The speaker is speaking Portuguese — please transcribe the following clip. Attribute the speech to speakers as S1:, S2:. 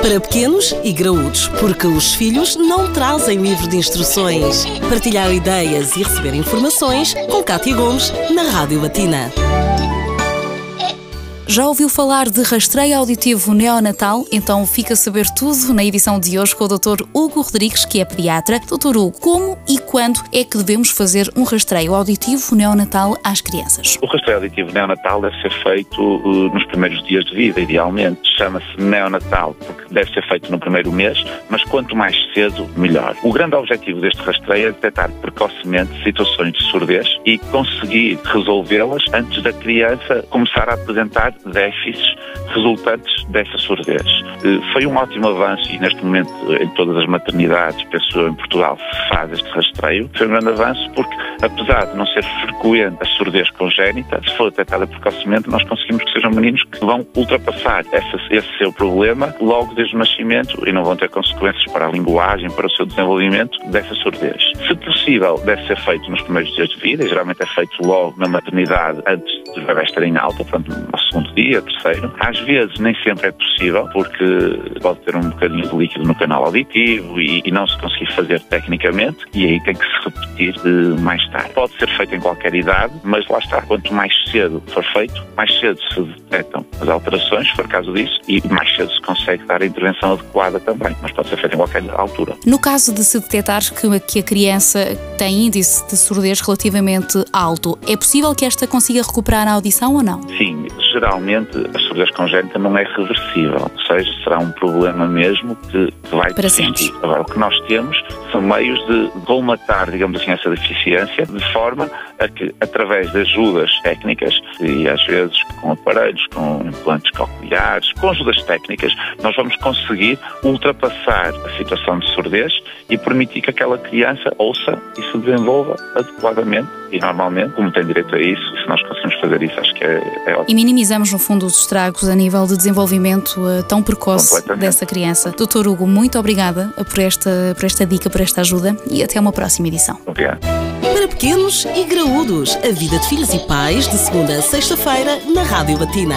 S1: Para pequenos e graúdos, porque os filhos não trazem livro de instruções. Partilhar ideias e receber informações com Cátia Gomes na Rádio Latina.
S2: Já ouviu falar de rastreio auditivo neonatal? Então fica a saber tudo na edição de hoje com o Dr. Hugo Rodrigues, que é pediatra. Dr. Hugo, como e quando é que devemos fazer um rastreio auditivo neonatal às crianças?
S3: O rastreio auditivo neonatal deve ser feito uh, nos primeiros dias de vida, idealmente. Chama-se neonatal porque deve ser feito no primeiro mês, mas quanto mais cedo, melhor. O grande objetivo deste rastreio é detectar precocemente situações de surdez e conseguir resolvê-las antes da criança começar a apresentar déficits resultantes dessa surdez. Eh, foi um ótimo avanço e neste momento em todas as maternidades, penso em Portugal, se faz este rastreio. Foi um grande avanço porque, apesar de não ser frequente a surdez congénita, se for detectada precocemente, nós conseguimos que sejam meninos que vão ultrapassar essa, esse seu problema logo desde o nascimento e não vão ter consequências para a linguagem, para o seu desenvolvimento dessa surdez. Se possível, deve ser feito nos primeiros dias de vida, e geralmente é feito logo na maternidade, antes dos bebés estarem alta, portanto, no segundo dia, terceiro. Às vezes nem sempre é possível, porque pode ter um bocadinho de líquido no canal auditivo e, e não se conseguir fazer tecnicamente, e aí tem que se repetir mais Pode ser feito em qualquer idade, mas lá está, quanto mais cedo for feito, mais cedo se detectam as alterações, se for caso disso, e mais cedo se consegue dar a intervenção adequada também, mas pode ser feito em qualquer altura.
S2: No caso de se detectar que, a criança tem índice de surdez relativamente alto, é possível que esta consiga recuperar a audição ou não?
S3: Sim, geralmente a surdez congénita não é reversível, ou seja, será um problema mesmo que, vai
S2: Para persistir.
S3: Agora, o que nós temos são meios de colmatar, digamos assim, essa deficiência, de forma a que, através de ajudas técnicas, e às vezes com aparelhos, com implantes cocleares, com ajudas técnicas, nós vamos conseguir ultrapassar a situação de surdez e permitir que aquela criança ouça e se desenvolva adequadamente e normalmente, como tem direito a isso, se nós conseguimos fazer isso, acho que é, é ótimo.
S2: E minimizamos, no fundo, os estragos a nível de desenvolvimento uh, tão precoce dessa criança. Doutor Hugo, muito obrigada por esta, por esta dica, por esta ajuda e até uma próxima edição.
S3: Obrigado.
S1: Para pequenos e graúdos, a vida de filhos e pais, de segunda a sexta-feira, na Rádio Batina.